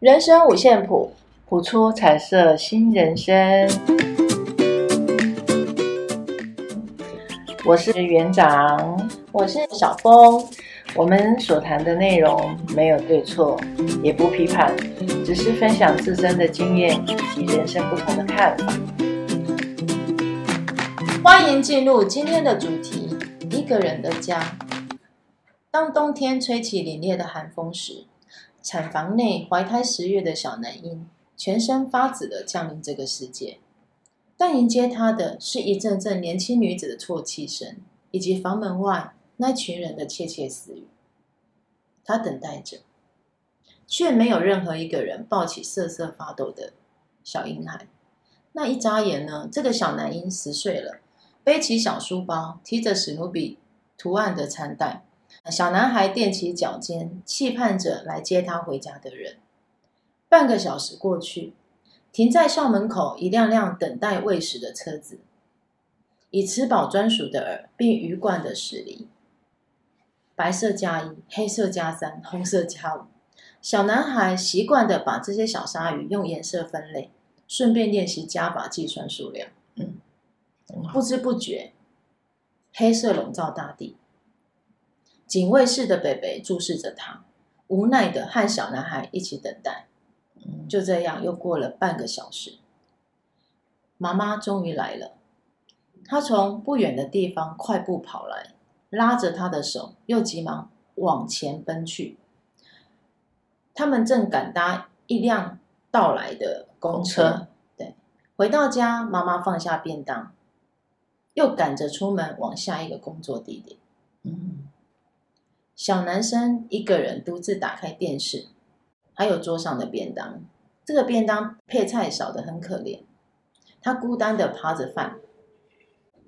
人生五线谱，谱出彩色新人生。我是园长，我是小峰。我们所谈的内容没有对错，也不批判，只是分享自身的经验以及人生不同的看法。欢迎进入今天的主题：一个人的家。当冬天吹起凛冽的寒风时，产房内怀胎十月的小男婴全身发紫的降临这个世界，但迎接他的是一阵阵年轻女子的啜泣声，以及房门外那群人的窃窃私语。他等待着，却没有任何一个人抱起瑟瑟发抖的小婴孩。那一眨眼呢，这个小男婴十岁了，背起小书包，提着史努比图案的餐袋。小男孩踮起脚尖，期盼着来接他回家的人。半个小时过去，停在校门口一辆辆等待喂食的车子，以吃饱专属的饵，并鱼贯的驶离。白色加一，黑色加三，红色加五。小男孩习惯的把这些小鲨鱼用颜色分类，顺便练习加法计算数量。嗯，不知不觉，黑色笼罩大地。警卫室的北北注视着他，无奈的和小男孩一起等待。就这样又过了半个小时，妈妈终于来了。她从不远的地方快步跑来，拉着他的手，又急忙往前奔去。他们正赶搭一辆到来的公车。对，回到家，妈妈放下便当，又赶着出门往下一个工作地点。嗯。小男生一个人独自打开电视，还有桌上的便当。这个便当配菜少的很可怜，他孤单的扒着饭，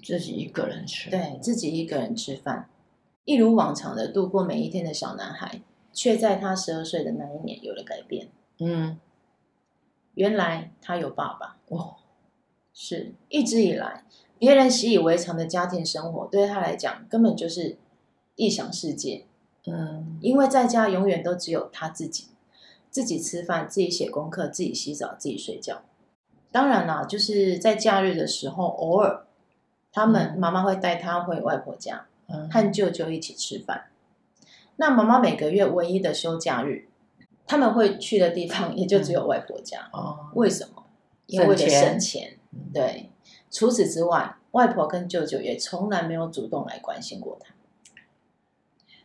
自己一个人吃。对，自己一个人吃饭，一如往常的度过每一天的小男孩，却在他十二岁的那一年有了改变。嗯，原来他有爸爸。哦，是一直以来别人习以为常的家庭生活，对他来讲根本就是异想世界。嗯，因为在家永远都只有他自己，自己吃饭，自己写功课，自己洗澡，自己睡觉。当然啦，就是在假日的时候，偶尔他们妈妈会带他回外婆家，嗯，和舅舅一起吃饭。那妈妈每个月唯一的休假日，他们会去的地方也就只有外婆家。哦，为什么？因为为了省钱。对，除此之外，外婆跟舅舅也从来没有主动来关心过他。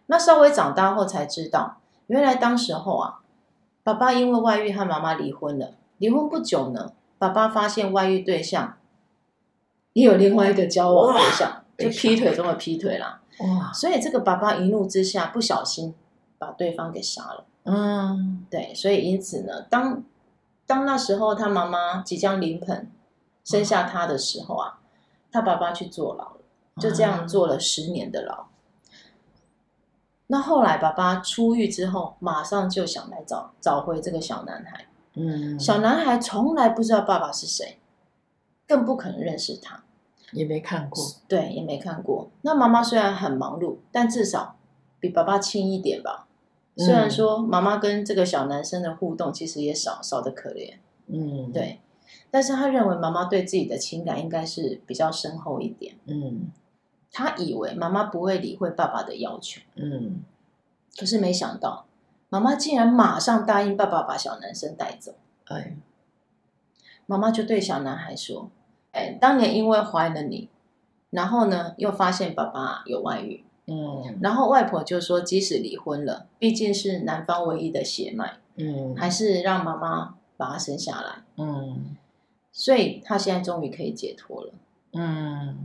那稍微长大后才知道，原来当时候啊，爸爸因为外遇和妈妈离婚了。离婚不久呢，爸爸发现外遇对象也有另外一个交往对象，就劈腿中的劈腿啦。哇！所以这个爸爸一怒之下，不小心把对方给杀了。嗯，对，所以因此呢，当当那时候他妈妈即将临盆生下他的时候啊，他爸爸去坐牢了，就这样坐了十年的牢。那后来，爸爸出狱之后，马上就想来找找回这个小男孩。嗯，小男孩从来不知道爸爸是谁，更不可能认识他，也没看过。对，也没看过。那妈妈虽然很忙碌，但至少比爸爸轻一点吧。虽然说妈妈跟这个小男生的互动其实也少少的可怜。嗯，对。但是他认为妈妈对自己的情感应该是比较深厚一点。嗯。他以为妈妈不会理会爸爸的要求，嗯，可是没想到，妈妈竟然马上答应爸爸把小男生带走。哎，妈妈就对小男孩说：“哎，当年因为怀了你，然后呢，又发现爸爸有外遇，嗯，然后外婆就说，即使离婚了，毕竟是男方唯一的血脉，嗯，还是让妈妈把他生下来，嗯，所以他现在终于可以解脱了，嗯。”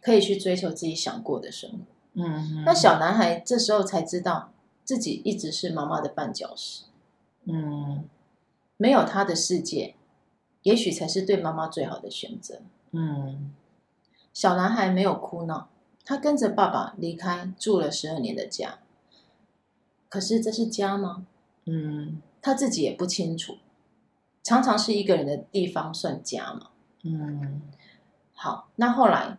可以去追求自己想过的生活。嗯，那小男孩这时候才知道自己一直是妈妈的绊脚石。嗯，没有他的世界，也许才是对妈妈最好的选择。嗯，小男孩没有哭闹，他跟着爸爸离开住了十二年的家。可是这是家吗？嗯，他自己也不清楚。常常是一个人的地方算家吗？嗯，好，那后来。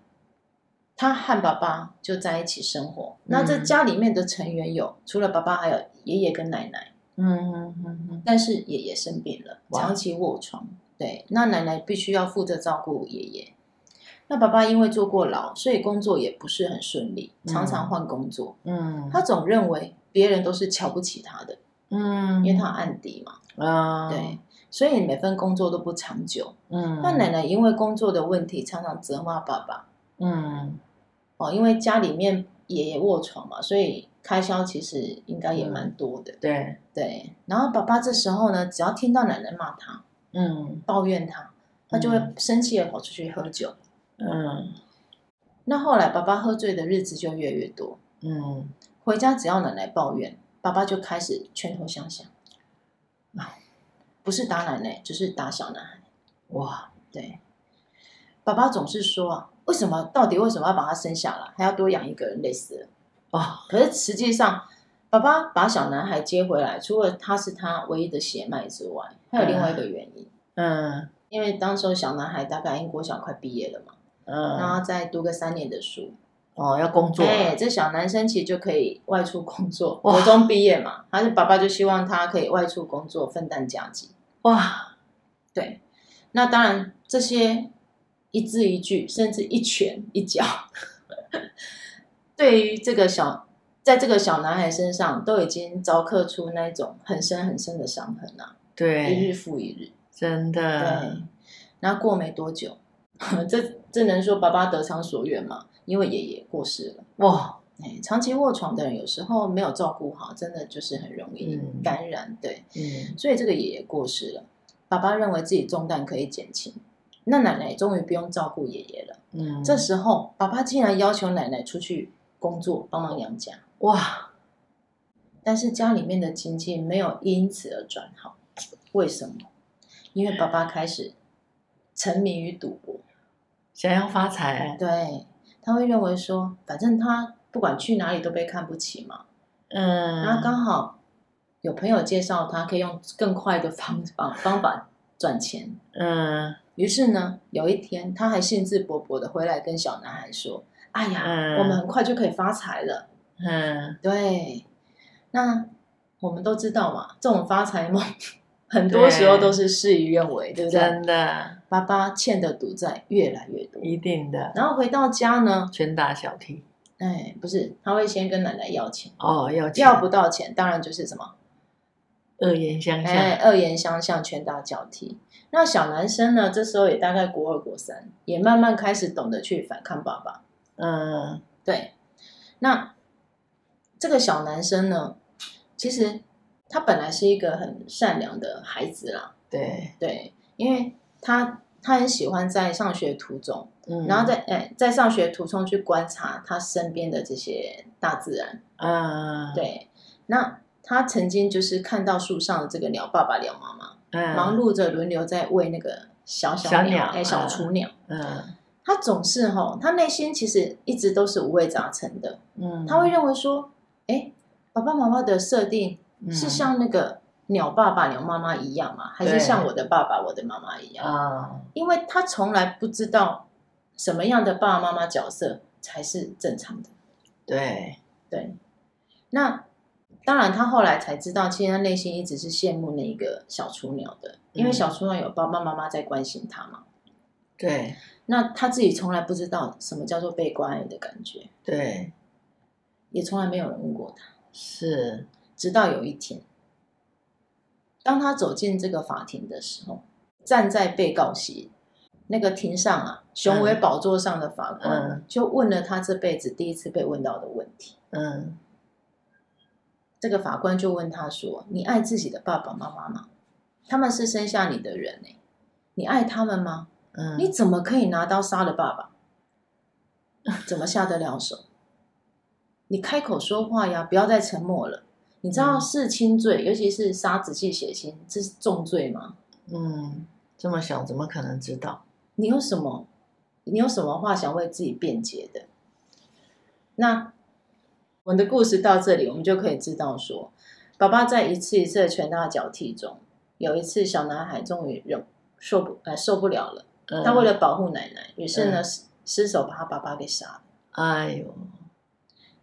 他和爸爸就在一起生活。那这家里面的成员有，除了爸爸，还有爷爷跟奶奶。嗯嗯嗯嗯。但是爷爷生病了，长期卧床，对，那奶奶必须要负责照顾爷爷。那爸爸因为坐过牢，所以工作也不是很顺利，常常换工作。嗯，他总认为别人都是瞧不起他的。嗯，因为他案底嘛。啊，对，所以每份工作都不长久。嗯，那奶奶因为工作的问题，常常责骂爸爸。嗯，哦，因为家里面爷爷卧床嘛，所以开销其实应该也蛮多的。对对，然后爸爸这时候呢，只要听到奶奶骂他，嗯，抱怨他，他就会生气的跑出去喝酒。嗯，那后来爸爸喝醉的日子就越来越多。嗯，回家只要奶奶抱怨，爸爸就开始拳头相向。啊，不是打奶奶，就是打小男孩。哇，对，爸爸总是说，为什么？到底为什么要把他生下来，还要多养一个人，累死了。哦，可是实际上，爸爸把小男孩接回来，除了他是他唯一的血脉之外，还有另外一个原因。嗯，因为当时候小男孩大概英国小快毕业了嘛。嗯，然后再读个三年的书，哦，要工作。哎，这小男生其实就可以外出工作，国中毕业嘛，他的爸爸就希望他可以外出工作，分担家计。哇，对，那当然这些一字一句，甚至一拳一脚，对于这个小，在这个小男孩身上，都已经凿刻出那种很深很深的伤痕了。对，一日复一日，真的。对，然后过没多久。这这能说爸爸得偿所愿吗？因为爷爷过世了。哇，哎，长期卧床的人有时候没有照顾好，真的就是很容易感染。嗯、对，嗯，所以这个爷爷过世了，爸爸认为自己重担可以减轻，那奶奶终于不用照顾爷爷了。嗯，这时候爸爸竟然要求奶奶出去工作帮忙养家。哇，但是家里面的经济没有因此而转好，为什么？因为爸爸开始沉迷于赌博。想要发财，对，他会认为说，反正他不管去哪里都被看不起嘛，嗯，然后刚好有朋友介绍他可以用更快的方法方法赚钱，嗯，于是呢，有一天他还兴致勃勃的回来跟小男孩说：“哎呀，嗯，我们很快就可以发财了。”嗯，对，那我们都知道嘛，这种发财梦。很多时候都是事与愿违，对，不对？真的，爸爸欠的赌债越来越多，一定的。然后回到家呢，拳打脚踢。哎，不是，他会先跟奶奶要钱。哦，要钱。要不到钱，当然就是什么恶言相向。哎，恶言相向，拳打脚踢。那小男生呢？这时候也大概国二、国三，也慢慢开始懂得去反抗爸爸。嗯，对。那这个小男生呢，其实。他本来是一个很善良的孩子啦，对对，因为他他很喜欢在上学途中，嗯，然后在哎在上学途中去观察他身边的这些大自然，嗯，对。那他曾经就是看到树上的这个鸟爸爸、鸟妈妈，嗯，忙碌着轮流在喂那个小小鸟，小哎小雏鸟，嗯，他总是哈，他内心其实一直都是五味杂陈的，嗯，他会认为说，哎，爸爸妈妈的设定。是像那个鸟爸爸、鸟妈妈一样吗？还是像我的爸爸、我的妈妈一样？啊，因为他从来不知道什么样的爸爸妈妈角色才是正常的。对。对，那当然，他后来才知道，其实他内心一直是羡慕那个小雏鸟的，因为小雏鸟有爸爸妈妈在关心他嘛。对，那他自己从来不知道什么叫做被关爱的感觉。对，也从来没有人问过他。是。直到有一天，当他走进这个法庭的时候，站在被告席那个庭上啊，雄伟宝座上的法官、嗯、就问了他这辈子第一次被问到的问题。嗯，这个法官就问他说：“你爱自己的爸爸妈妈吗？他们是生下你的人呢，你爱他们吗？嗯，你怎么可以拿刀杀了爸爸？怎么下得了手？你开口说话呀，不要再沉默了。”你知道弑亲罪，嗯、尤其是杀仔细血亲，这是重罪吗？嗯，这么小怎么可能知道？你有什么？你有什么话想为自己辩解的？那我们的故事到这里，我们就可以知道说，爸爸在一次一次的拳打脚踢中，有一次小男孩终于忍受不呃受不了了，嗯、他为了保护奶奶，于是呢、嗯、失手把他爸爸给杀了。哎呦，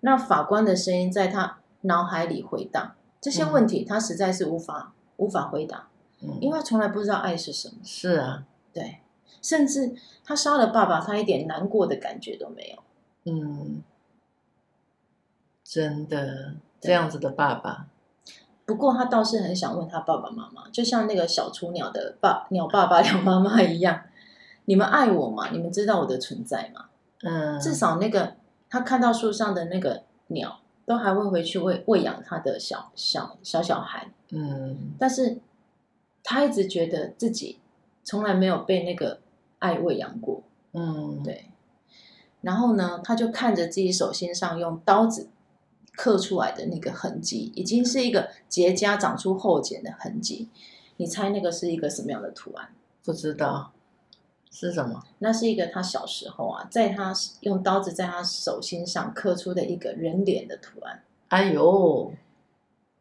那法官的声音在他脑海里回荡，这些问题他实在是无法、嗯、无法回答，嗯，因为他从来不知道爱是什么。是啊，对，甚至他杀了爸爸，他一点难过的感觉都没有。嗯，真的这样子的爸爸。不过他倒是很想问他爸爸妈妈，就像那个小雏鸟的爸鸟爸爸 鸟妈妈一样，你们爱我吗？你们知道我的存在吗？嗯，至少那个他看到树上的那个鸟，都还会回去喂喂养他的小小小小孩。嗯，但是他一直觉得自己从来没有被那个爱喂养过。嗯，对。然后呢，他就看着自己手心上用刀子。刻出来的那个痕迹，已经是一个结痂长出后茧的痕迹。你猜那个是一个什么样的图案？不知道是什么？那是一个他小时候啊，在他用刀子在他手心上刻出的一个人脸的图案。哎呦，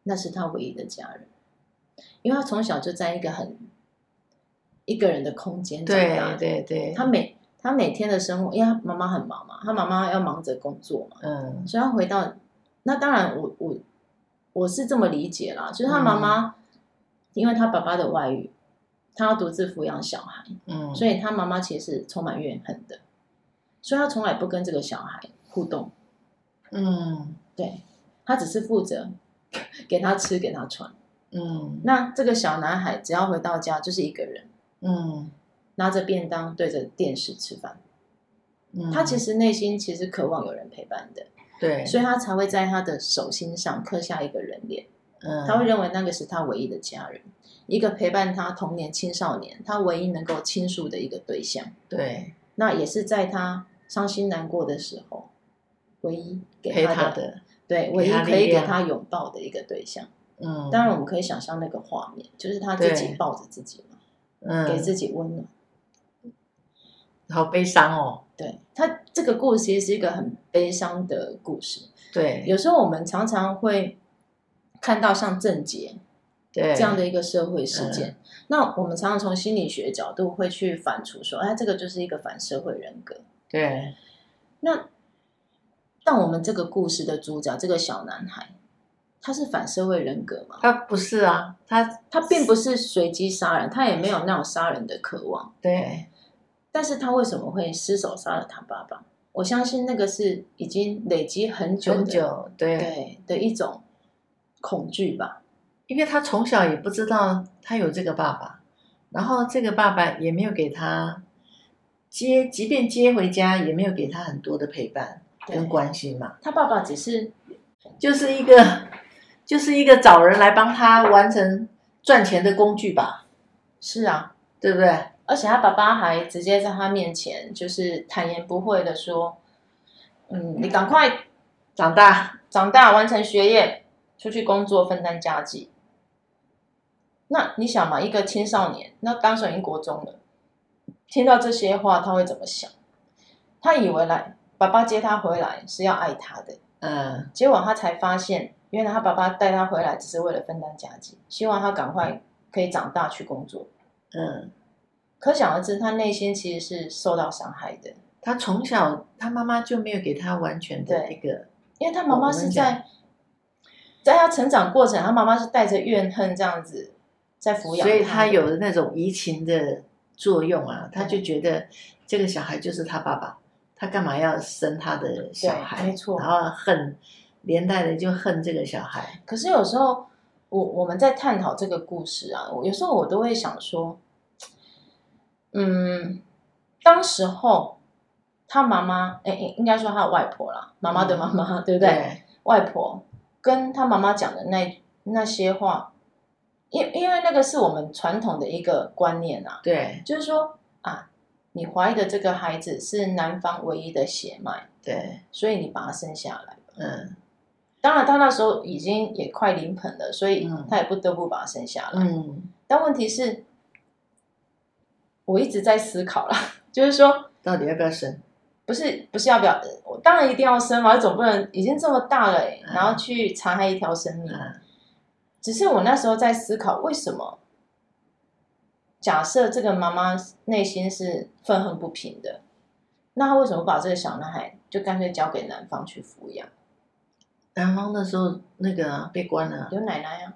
那是他唯一的家人，因为他从小就在一个很一个人的空间长大。对对对，他每他每天的生活，因为他妈妈很忙嘛，他妈妈要忙着工作嘛，嗯，所以他回到。那当然我，我我我是这么理解啦，就是他妈妈，嗯、因为他爸爸的外遇，他要独自抚养小孩，嗯，所以他妈妈其实是充满怨恨的，所以他从来不跟这个小孩互动，嗯，对，他只是负责给他吃，给他穿，嗯，那这个小男孩只要回到家就是一个人，嗯，拿着便当对着电视吃饭，嗯，他其实内心其实渴望有人陪伴的。对，所以他才会在他的手心上刻下一个人脸。嗯，他会认为那个是他唯一的家人，一个陪伴他童年、青少年，他唯一能够倾诉的一个对象。对，那也是在他伤心难过的时候，唯一给他的，对，唯一可以给他拥抱的一个对象。嗯，当然我们可以想象那个画面，就是他自己抱着自己嘛，嗯，给自己温暖。好悲伤哦。对，他这个故事其实是一个很悲伤的故事。对，有时候我们常常会看到像郑捷对这样的一个社会事件，嗯、那我们常常从心理学角度会去反刍说，哎，这个就是一个反社会人格。对，那但我们这个故事的主角这个小男孩，他是反社会人格吗？他不是啊，他他并不是随机杀人，他也没有那种杀人的渴望。对。但是他为什么会失手杀了他爸爸？我相信那个是已经累积很久很久，对对的一种恐惧吧。因为他从小也不知道他有这个爸爸，然后这个爸爸也没有给他接，即便接回家也没有给他很多的陪伴跟关心嘛。他爸爸只是 就是一个就是一个找人来帮他完成赚钱的工具吧。是啊，对不对？而且他爸爸还直接在他面前，就是坦言不讳的说：“嗯，你赶快长大，长大完成学业，出去工作分担家计。”那你想嘛，一个青少年，那当时已经国中了，听到这些话，他会怎么想？他以为来爸爸接他回来是要爱他的，嗯，结果他才发现，原来他爸爸带他回来只是为了分担家计，希望他赶快可以长大去工作，嗯。可想而知，他内心其实是受到伤害的。他从小，他妈妈就没有给他完全的一个，因为他妈妈是在，在他成长过程，他妈妈是带着怨恨这样子在抚养，所以他有的那种移情的作用啊，他就觉得这个小孩就是他爸爸，他干嘛要生他的小孩？没错，然后恨，连带的就恨这个小孩。可是有时候，我我们在探讨这个故事啊，有时候我都会想说。嗯，当时候他妈妈，哎，应该说他的外婆啦，妈妈的妈妈，嗯、对不对？对，外婆跟他妈妈讲的那那些话，因因为那个是我们传统的一个观念啊，对，就是说啊，你怀的这个孩子是男方唯一的血脉，对，所以你把他生下来，嗯，当然他那时候已经也快临盆了，所以他也不得不把他生下来，嗯，但问题是。我一直在思考啦，就是说，到底要不要生？不是，不是要不要？我当然一定要生嘛，总不能已经这么大了，嗯、然后去残害一条生命。嗯、只是我那时候在思考，为什么？假设这个妈妈内心是愤恨不平的，那她为什么把这个小男孩就干脆交给男方去抚养？男方那时候那个、啊、被关了，有奶奶啊。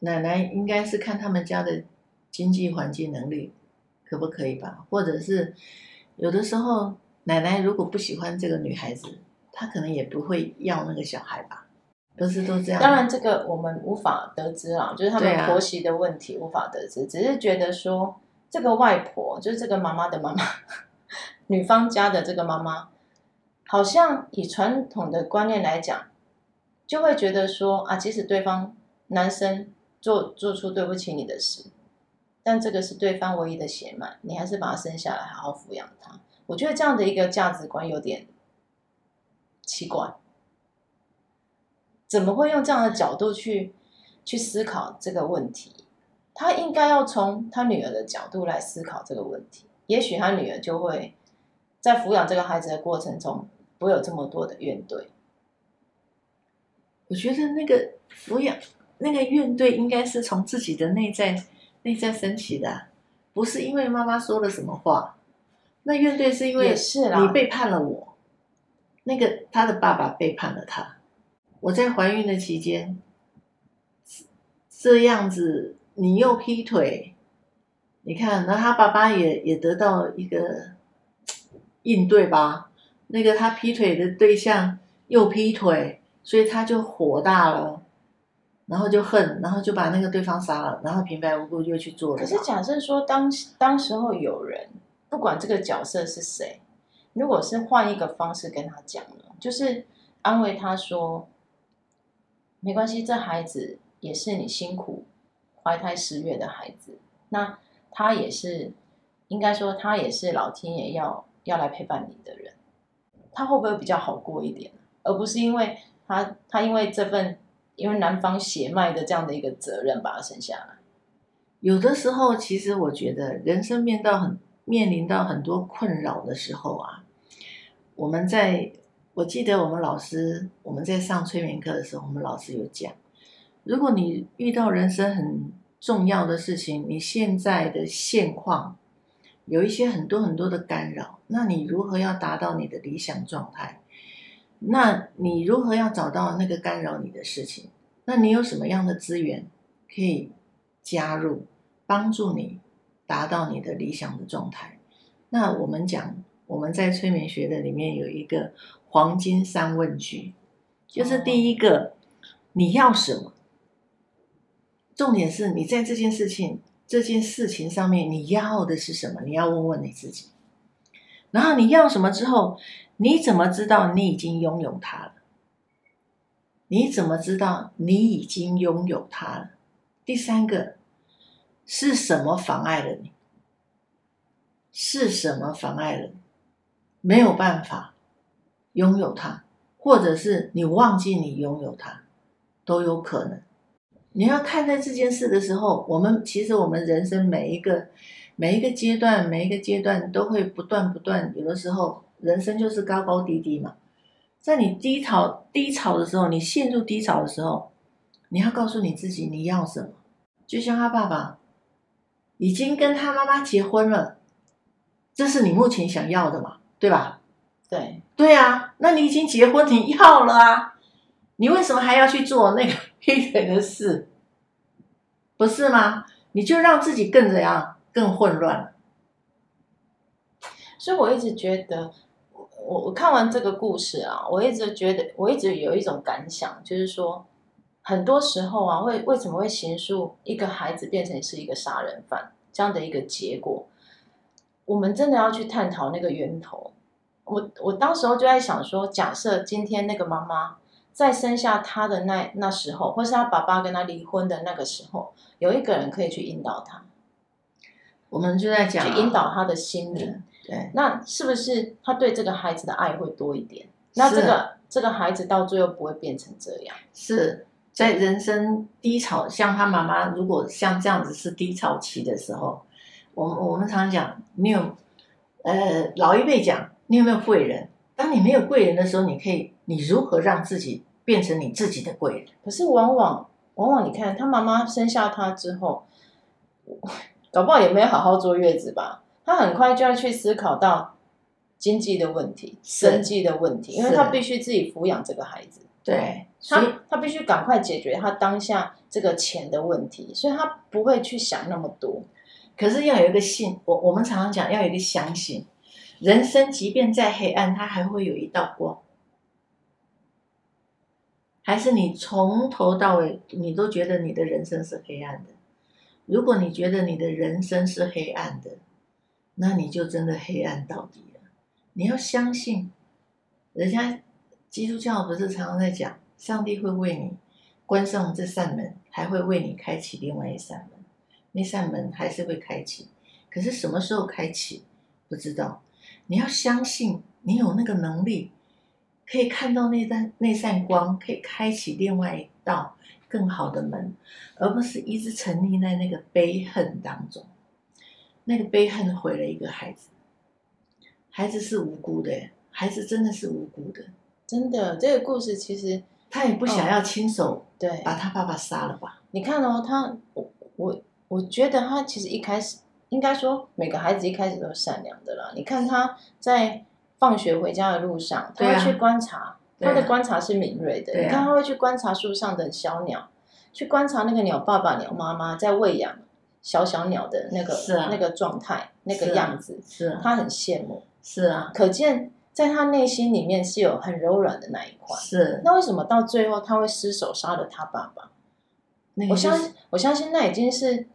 奶奶应该是看他们家的经济环境能力可不可以吧，或者是有的时候奶奶如果不喜欢这个女孩子，她可能也不会要那个小孩吧，不是都这样？当然这个我们无法得知啊，就是他们婆媳的问题无法得知，啊、只是觉得说这个外婆就是这个妈妈的妈妈，女方家的这个妈妈，好像以传统的观念来讲，就会觉得说啊，即使对方男生。做做出对不起你的事，但这个是对方唯一的血脉，你还是把他生下来，好好抚养他。我觉得这样的一个价值观有点奇怪，怎么会用这样的角度去去思考这个问题？他应该要从他女儿的角度来思考这个问题，也许他女儿就会在抚养这个孩子的过程中不会有这么多的怨怼。我觉得那个抚养。那个怨怼应该是从自己的内在内在升起的，不是因为妈妈说了什么话。那怨对是因为你背叛了我，那个他的爸爸背叛了他。我在怀孕的期间，这样子你又劈腿，你看，那他爸爸也也得到一个应对吧？那个他劈腿的对象又劈腿，所以他就火大了。然后就恨，然后就把那个对方杀了，然后平白无故就去做了。可是假设说当当时候有人，不管这个角色是谁，如果是换一个方式跟他讲了，就是安慰他说，没关系，这孩子也是你辛苦怀胎十月的孩子，那他也是应该说他也是老天爷要要来陪伴你的人，他会不会比较好过一点？而不是因为他他因为这份。因为男方血脉的这样的一个责任，把他生下来。有的时候，其实我觉得人生面到很面临到很多困扰的时候啊，我们在我记得我们老师我们在上催眠课的时候，我们老师有讲，如果你遇到人生很重要的事情，你现在的现况有一些很多很多的干扰，那你如何要达到你的理想状态？那你如何要找到那个干扰你的事情？那你有什么样的资源可以加入，帮助你达到你的理想的状态？那我们讲，我们在催眠学的里面有一个黄金三问句，就是第一个，你要什么？重点是你在这件事情这件事情上面你要的是什么？你要问问你自己。然后你要什么之后？你怎么知道你已经拥有它了？你怎么知道你已经拥有它了？第三个是什么妨碍了你？是什么妨碍了你？没有办法拥有它，或者是你忘记你拥有它，都有可能。你要看待这件事的时候，我们其实我们人生每一个每一个阶段，每一个阶段都会不断不断，有的时候。人生就是高高低低嘛，在你低潮低潮的时候，你陷入低潮的时候，你要告诉你自己你要什么。就像他爸爸已经跟他妈妈结婚了，这是你目前想要的嘛，对吧？对，对啊，那你已经结婚，你要了啊，你为什么还要去做那个 劈腿的事？不是吗？你就让自己更怎样，更混乱。所以我一直觉得。我我看完这个故事啊，我一直觉得，我一直有一种感想，就是说，很多时候啊，为为什么会形塑一个孩子变成是一个杀人犯这样的一个结果？我们真的要去探讨那个源头。我我当时候就在想说，假设今天那个妈妈在生下他的那那时候，或是他爸爸跟他离婚的那个时候，有一个人可以去引导他，我们就在讲去引导他的心灵。对，那是不是他对这个孩子的爱会多一点？那这个这个孩子到最后不会变成这样？是在人生低潮，像他妈妈，如果像这样子是低潮期的时候，我们我们常讲，你有呃老一辈讲，你有没有贵人？当你没有贵人的时候，你可以你如何让自己变成你自己的贵人？可是往往往往你看他妈妈生下他之后，搞不好也没有好好坐月子吧？他很快就要去思考到经济的问题、生计的问题，因为他必须自己抚养这个孩子。对，他他必须赶快解决他当下这个钱的问题，所以他不会去想那么多。可是要有一个信，我我们常常讲要有一个相信，人生即便再黑暗，它还会有一道光。还是你从头到尾，你都觉得你的人生是黑暗的。如果你觉得你的人生是黑暗的，那你就真的黑暗到底了。你要相信，人家基督教不是常常在讲，上帝会为你关上这扇门，还会为你开启另外一扇门。那扇门还是会开启，可是什么时候开启，不知道。你要相信，你有那个能力。可以看到那扇那扇光，可以开启另外一道更好的门，而不是一直沉溺在那个悲恨当中。那个悲恨毁了一个孩子，孩子是无辜的，孩子真的是无辜的，真的。这个故事其实他也不想要亲手对把他爸爸杀了吧？你看哦，他我我我觉得他其实一开始应该说每个孩子一开始都是善良的啦。你看他在。放学回家的路上，他会去观察，啊、他的观察是敏锐的。啊、你看，他会去观察树上的小鸟，啊、去观察那个鸟爸爸、鸟妈妈在喂养小小鸟的那个、啊、那个状态、那个样子，是、啊，他很羡慕。是啊，可见在他内心里面是有很柔软的那一块。是，那为什么到最后他会失手杀了他爸爸？那个就是、我相信，我相信那已经是。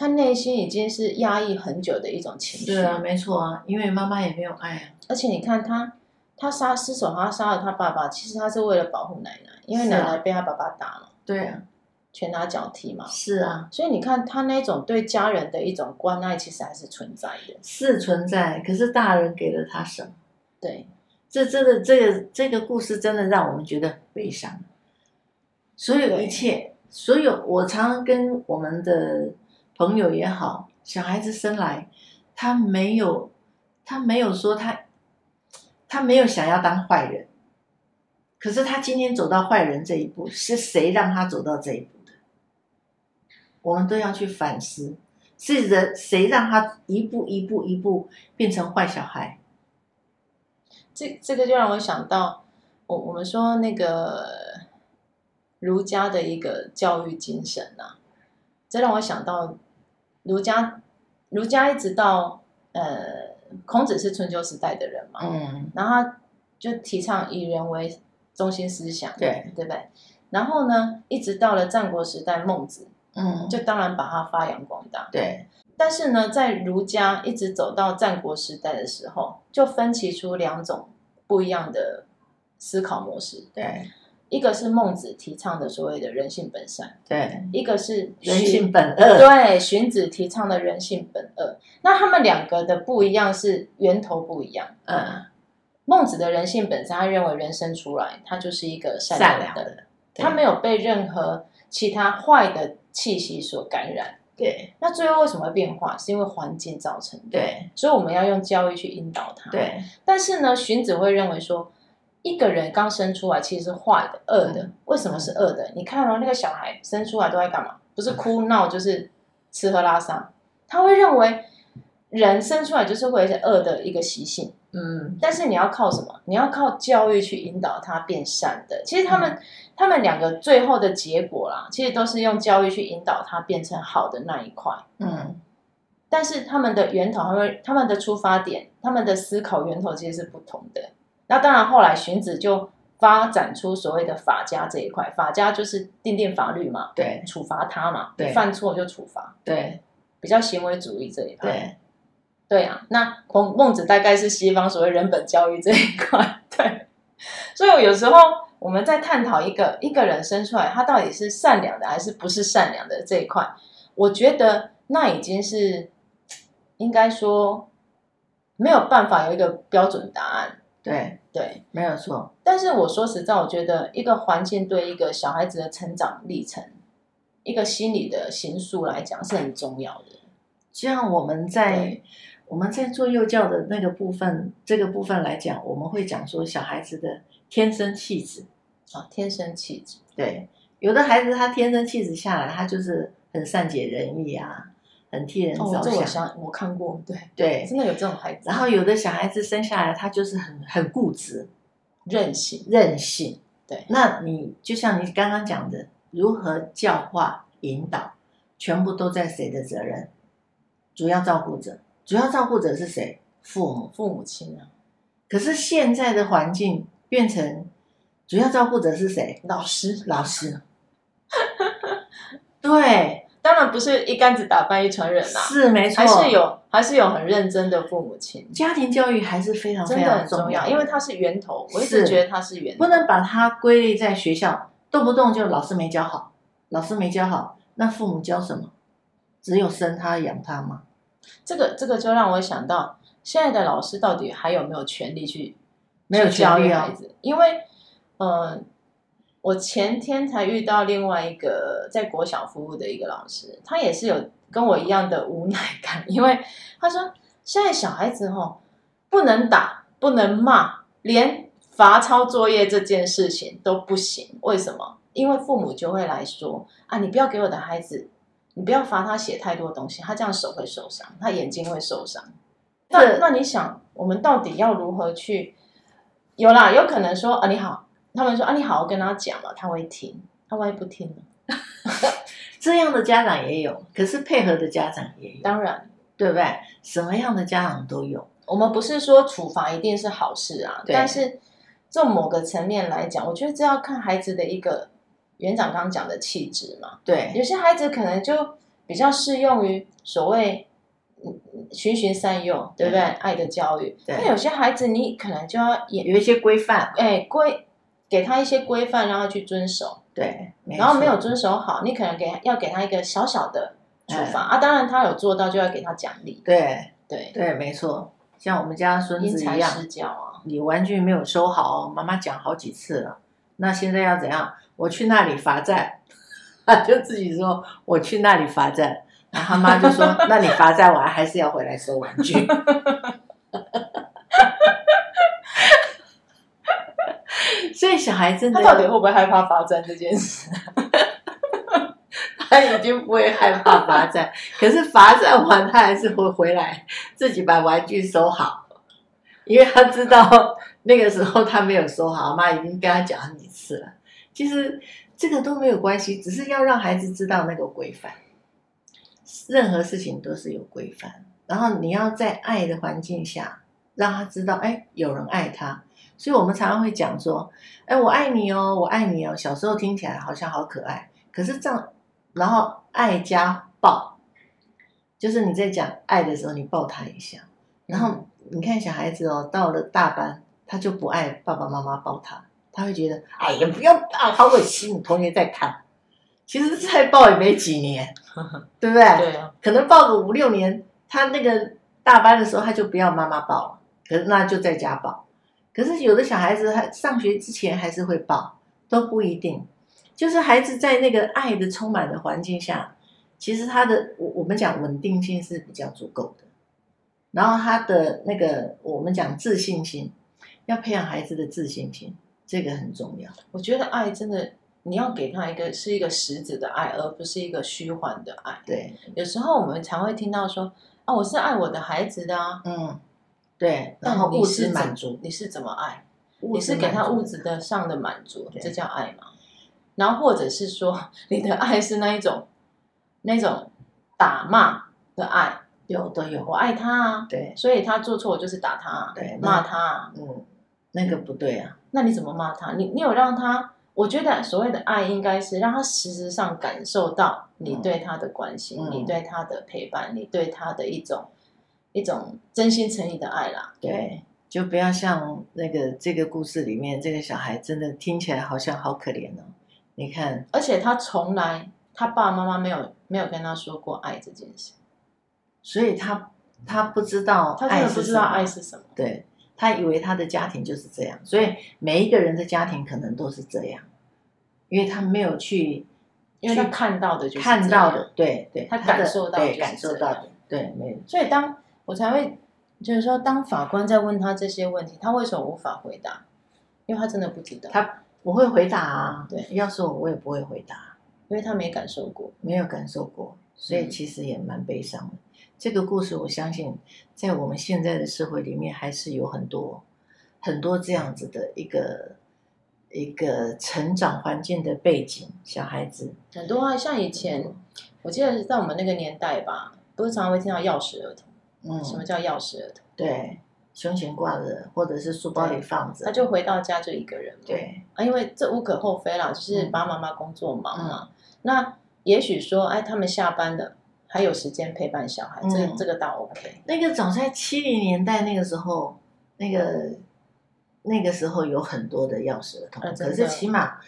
他内心已经是压抑很久的一种情绪。对啊，没错啊，因为妈妈也没有爱啊。而且你看他，他杀失手，他杀了他爸爸，其实他是为了保护奶奶，因为奶奶被他爸爸打了。对啊，拳打脚踢嘛。是啊，所以你看他那种对家人的一种关爱，其实还是存在的。是存在，可是大人给了他什么？对，这真的，这个这个故事真的让我们觉得悲伤。所有一切，所有我常常跟我们的。朋友也好，小孩子生来，他没有，他没有说他，他没有想要当坏人，可是他今天走到坏人这一步，是谁让他走到这一步的？我们都要去反思，是人谁让他一步一步一步变成坏小孩？这这个就让我想到，我我们说那个儒家的一个教育精神呐、啊，这让我想到。儒家，儒家一直到呃，孔子是春秋时代的人嘛，嗯，然后他就提倡以人为中心思想，对，对不对？然后呢，一直到了战国时代，孟子，嗯，就当然把它发扬光大，对。但是呢，在儒家一直走到战国时代的时候，就分歧出两种不一样的思考模式，对。一个是孟子提倡的所谓的人性本善，对；一个是人性本恶，对。荀子提倡的人性本恶，那他们两个的不一样是源头不一样。嗯，孟子的人性本善，他认为人生出来他就是一个善良的，善良的，他没有被任何其他坏的气息所感染。对，那最后为什么会变化？是因为环境造成的。对，所以我们要用教育去引导他。对，但是呢，荀子会认为说。一个人刚生出来其实是坏的、恶的。为什么是恶的？你看哦，那个小孩生出来都在干嘛？不是哭闹，就是吃喝拉撒。他会认为人生出来就是会有些恶的一个习性。嗯，但是你要靠什么？你要靠教育去引导他变善的。其实他们、嗯、他们两个最后的结果啦，其实都是用教育去引导他变成好的那一块。嗯，但是他们的源头，他们他们的出发点，他们的思考源头其实是不同的。那当然，后来荀子就发展出所谓的法家这一块，法家就是定定法律嘛，对，处罚他嘛，对，犯错就处罚，对，比较行为主义这一块，对，对啊。那孔孟子大概是西方所谓人本教育这一块，对。所以我有时候我们在探讨一个一个人生出来他到底是善良的还是不是善良的这一块，我觉得那已经是应该说没有办法有一个标准答案。对对，没有错。但是我说实在，我觉得一个环境对一个小孩子的成长历程，一个心理的形塑来讲是很重要的。就像我们在我们在做幼教的那个部分，这个部分来讲，我们会讲说小孩子的天生气质啊，天生气质。对，有的孩子他天生气质下来，他就是很善解人意啊。很替人着想，哦、这我想我看过，对对，真的有这种孩子。然后有的小孩子生下来，他就是很很固执、任性、任性。对，那你就像你刚刚讲的，如何教化引导，全部都在谁的责任？主要照顾者，主要照顾者是谁？父母，父母亲啊。可是现在的环境变成主要照顾者是谁？老师，老师。对。当然不是一竿子打翻一船人啦，是没错，还是有还是有很认真的父母亲。家庭教育还是非常非常重要，因为它是源头。我一直觉得它是源头，不能把它归类在学校，动不动就老师没教好，老师没教好，那父母教什么？只有生他养他吗？这个这个就让我想到，现在的老师到底还有没有权利去没有教育孩子？因为嗯。呃我前天才遇到另外一个在国小服务的一个老师，他也是有跟我一样的无奈感，因为他说现在小孩子吼不能打，不能骂，连罚抄作业这件事情都不行。为什么？因为父母就会来说啊，你不要给我的孩子，你不要罚他写太多东西，他这样手会受伤，他眼睛会受伤。那那你想，我们到底要如何去？有啦，有可能说啊，你好。他们说啊，你好好跟他讲了，他会听。他万一不听呢？这样的家长也有，可是配合的家长也有。当然，对不对？什么样的家长都有。我们不是说处罚一定是好事啊，但是从某个层面来讲，我觉得这要看孩子的一个园长刚刚讲的气质嘛。对，有些孩子可能就比较适用于所谓循循善诱，对不对？爱的教育。那有些孩子你可能就要也有一些规范，哎，规。给他一些规范，让他去遵守。对，然后没有遵守好，你可能给要给他一个小小的处罚、嗯、啊。当然，他有做到，就要给他奖励。对对对，没错。像我们家孙子一样，啊。你玩具没有收好，妈妈讲好几次了。那现在要怎样？我去那里罚站，他就自己说我去那里罚站，然后他妈就说：那你罚站完还是要回来收玩具。所以小孩真的，他到底会不会害怕罚站这件事？他已经不会害怕罚站，可是罚站完他还是会回来自己把玩具收好，因为他知道那个时候他没有收好，妈已经跟他讲很几次了。其实这个都没有关系，只是要让孩子知道那个规范，任何事情都是有规范，然后你要在爱的环境下让他知道，哎，有人爱他。所以我们常常会讲说，哎，我爱你哦，我爱你哦。小时候听起来好像好可爱，可是这样，然后爱加抱，就是你在讲爱的时候，你抱他一下。然后你看小孩子哦，到了大班，他就不爱爸爸妈妈抱他，他会觉得，哎呀，不要抱，好恶心。同学在看，其实再抱也没几年，对不对？对啊。可能报个五六年，他那个大班的时候，他就不要妈妈抱了，可是那就在家抱。可是有的小孩子他上学之前还是会抱，都不一定。就是孩子在那个爱的充满的环境下，其实他的我我们讲稳定性是比较足够的。然后他的那个我们讲自信心，要培养孩子的自信心，这个很重要。我觉得爱真的你要给他一个是一个实质的爱，而不是一个虚幻的爱。对，有时候我们常会听到说啊，我是爱我的孩子的啊，嗯。对，然后物质满足，你是怎么爱？你是给他物质的上的满足，这叫爱吗？然后或者是说，你的爱是那一种，那种打骂的爱，有的有。我爱他啊，对，所以他做错我就是打他，对，骂他，嗯，那个不对啊。那你怎么骂他？你你有让他？我觉得所谓的爱，应该是让他实质上感受到你对他的关心，你对他的陪伴，你对他的一种。一种真心诚意的爱啦，对，就不要像那个这个故事里面这个小孩，真的听起来好像好可怜哦。你看，而且他从来他爸爸妈妈没有没有跟他说过爱这件事，所以他他不知道，他真的不知道爱是什么，对，他以为他的家庭就是这样，所以每一个人的家庭可能都是这样，因为他没有去，因为他看到的就是看到的，对对，他感受到感受到的，对，没有，所以当。我才会，就是说，当法官在问他这些问题，他为什么无法回答？因为他真的不知道。他我会回答啊。对，要是我，我也不会回答，因为他没感受过，没有感受过，所以其实也蛮悲伤的。嗯。这个故事，我相信在我们现在的社会里面，还是有很多很多这样子的一个一个成长环境的背景，小孩子。很多啊，像以前我记得是在我们那个年代吧，不是常常会听到钥匙儿童，嗯，什么叫钥匙儿童？对，胸前挂着，或者是书包里放着，他就回到家就一个人嘛，对。啊，因为这无可厚非啦，就是爸爸妈妈工作忙嘛，嗯、那也许说，哎，他们下班了。还有时间陪伴小孩，这、嗯、这个倒 OK。那个早在七零年代那个时候，那个那个时候有很多的钥匙儿童，啊、可是起码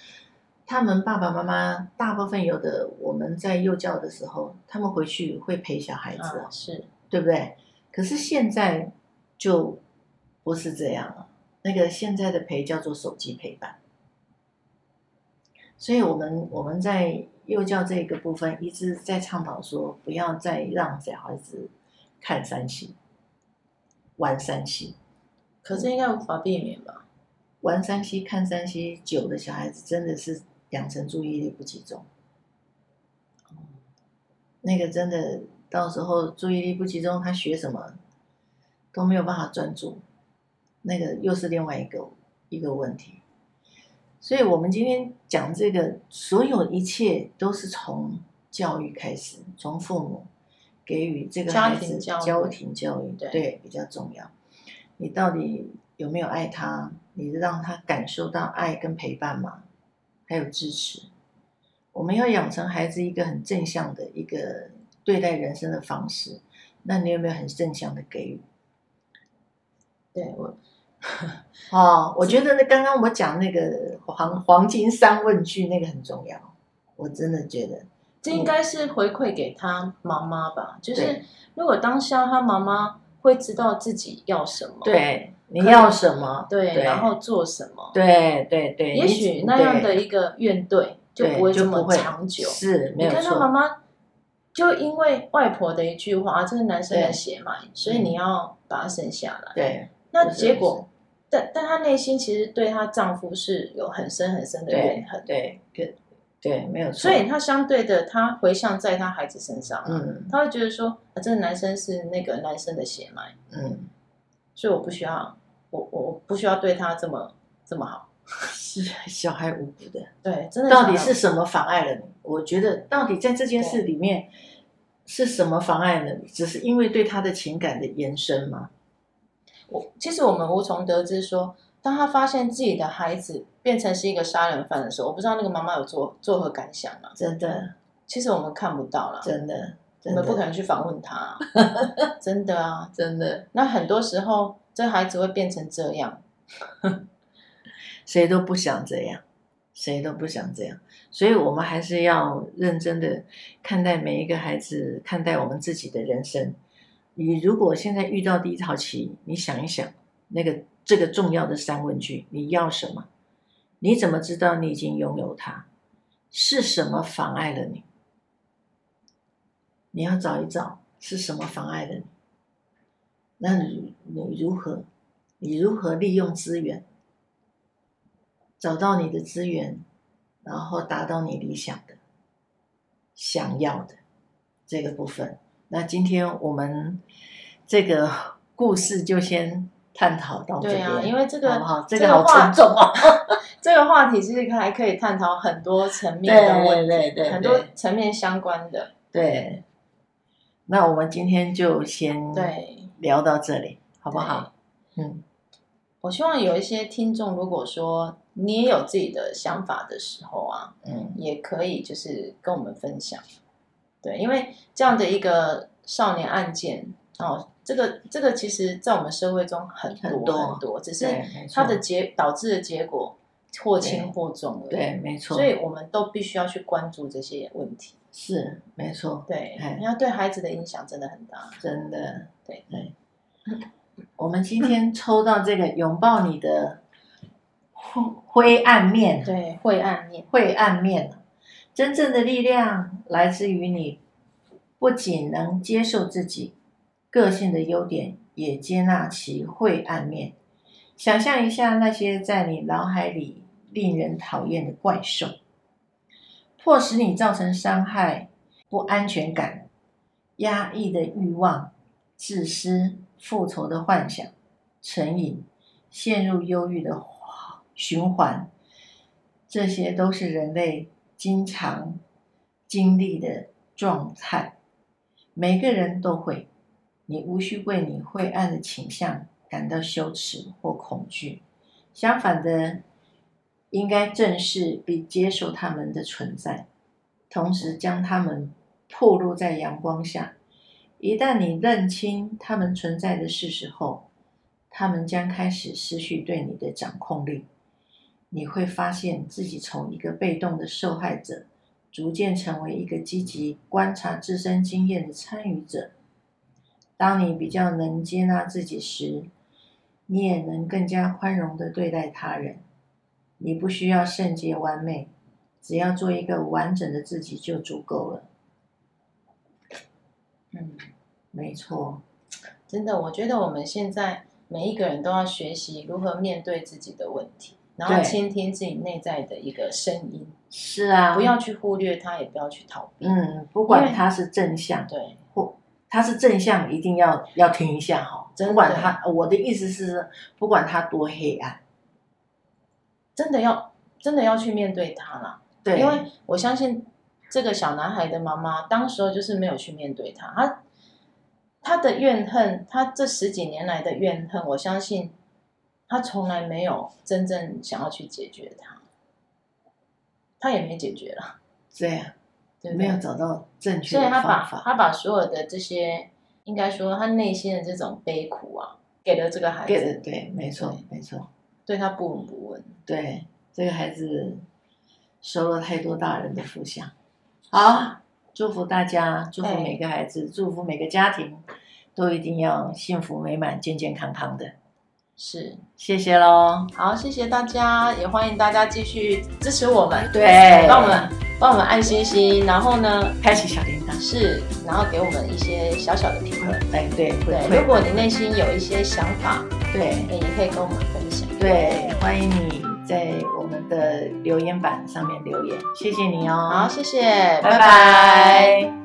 他们爸爸妈妈大部分有的，我们在幼教的时候，他们回去会陪小孩子，啊、是对不对？可是现在就不是这样了，那个现在的陪叫做手机陪伴，所以我们我们在。幼教这个部分一直在倡导说，不要再让小孩子看三星、玩三 C。可是应该无法避免吧？玩三 C、看三 C 久的小孩子真的是养成注意力不集中。那个真的到时候注意力不集中，他学什么都没有办法专注，那个又是另外一个一个问题。所以，我们今天讲这个，所有一切都是从教育开始，从父母给予这个孩子家庭教育，家庭教育，对，对，比较重要。你到底有没有爱他？你让他感受到爱跟陪伴吗？还有支持。我们要养成孩子一个很正向的一个对待人生的方式。那你有没有很正向的给予？对我。哦，我觉得那刚刚我讲那个黄黄金三问句那个很重要，我真的觉得这应该是回馈给他妈妈吧。就是如果当下他妈妈会知道自己要什么，对，你要什么，对，然后做什么，对对对，也许那样的一个怨怼就不会这么长久。是，没有错。你看他妈妈就因为外婆的一句话，这是男生的血脉，所以你要把他生下来。对，那结果。但但她内心其实对她丈夫是有很深很深的怨恨，对对对，没有错。所以他相对的，他回向在他孩子身上，嗯，他会觉得说，啊，这个男生是那个男生的血脉，嗯，所以我不需要，我我不需要对他这么这么好，是小孩无辜的，对，真的。到底是什么妨碍了你？我觉得到底在这件事里面是什么妨碍了你？只是因为对他的情感的延伸吗？我其实我们无从得知说，当他发现自己的孩子变成是一个杀人犯的时候，我不知道那个妈妈有做作何感想啊？真的，其实我们看不到了，真的，我们不可能去访问他啊，真的啊，真的。那很多时候，这孩子会变成这样，谁都不想这样，谁都不想这样，所以我们还是要认真的看待每一个孩子，看待我们自己的人生。你如果现在遇到低潮期，你想一想，那个这个重要的三问句：你要什么？你怎么知道你已经拥有它？是什么妨碍了你？你要找一找是什么妨碍了你？那你你如何？你如何利用资源？找到你的资源，然后达到你理想的、想要的这个部分。那今天我们这个故事就先探讨到这边。对啊，因为这个好好这个好沉重哦。这个话题其实还可以探讨很多层面的问题，对对对，很多层面相关的。对，那我们今天就先对聊到这里，好不好？嗯，我希望有一些听众，如果说你也有自己的想法的时候啊，嗯，也可以就是跟我们分享。对，因为这样的一个少年案件哦，这个这个其实，在我们社会中很多很多，很多，只是它的结导致的结果或轻或重而已。对，没错。所以我们都必须要去关注这些问题。是，没错。对，你要对孩子的影响真的很大，真的。对对。我们今天抽到这个拥抱你的灰暗面，对，灰暗面，灰暗面。真正的力量来自于你，不仅能接受自己个性的优点，也接纳其晦暗面。想象一下那些在你脑海里令人讨厌的怪兽，迫使你造成伤害、不安全感、压抑的欲望、自私、复仇的幻想、成瘾、陷入忧郁的循环。这些都是人类经常经历的状态，每个人都会。你无需为你晦暗的倾向感到羞耻或恐惧，相反的，应该正视并接受他们的存在，同时将他们暴露在阳光下。一旦你认清他们存在的事实后，他们将开始失去对你的掌控力。你会发现自己从一个被动的受害者，逐渐成为一个积极观察自身经验的参与者。当你比较能接纳自己时，你也能更加宽容的对待他人。你不需要圣洁完美，只要做一个完整的自己就足够了。嗯，没错，真的，我觉得我们现在每一个人都要学习如何面对自己的问题，然后倾听自己内在的一个声音。是啊，不要去忽略它，也不要去逃避。嗯，不管它是正向，对。他是正向，一定要要听一下哈。不管他，我的意思是，不管他多黑暗，真的要真的要去面对他了。对，因为我相信这个小男孩的妈妈，当时候就是没有去面对他，他他的怨恨，他这十几年来的怨恨，我相信他从来没有真正想要去解决他，他也没解决了。对呀。没有找到正确的方法。所以他把他把所有的这些，应该说他内心的这种悲苦啊，给了这个孩子。给了，对，没错，没错。对他不闻不问。对，这个孩子收了太多大人的负向。好，祝福大家，祝福每个孩子，哎、祝福每个家庭，都一定要幸福美满、健健康康的。是，谢谢喽。好，谢谢大家，也欢迎大家继续支持我们。对，帮我们。帮我们按星星，然后呢，开启小铃铛，是，然后给我们一些小小的评论。哎，对对，如果你内心有一些想法，对，也可以跟我们分享。对，欢迎你在我们的留言板上面留言，谢谢你哦。好，谢谢，拜拜。拜拜。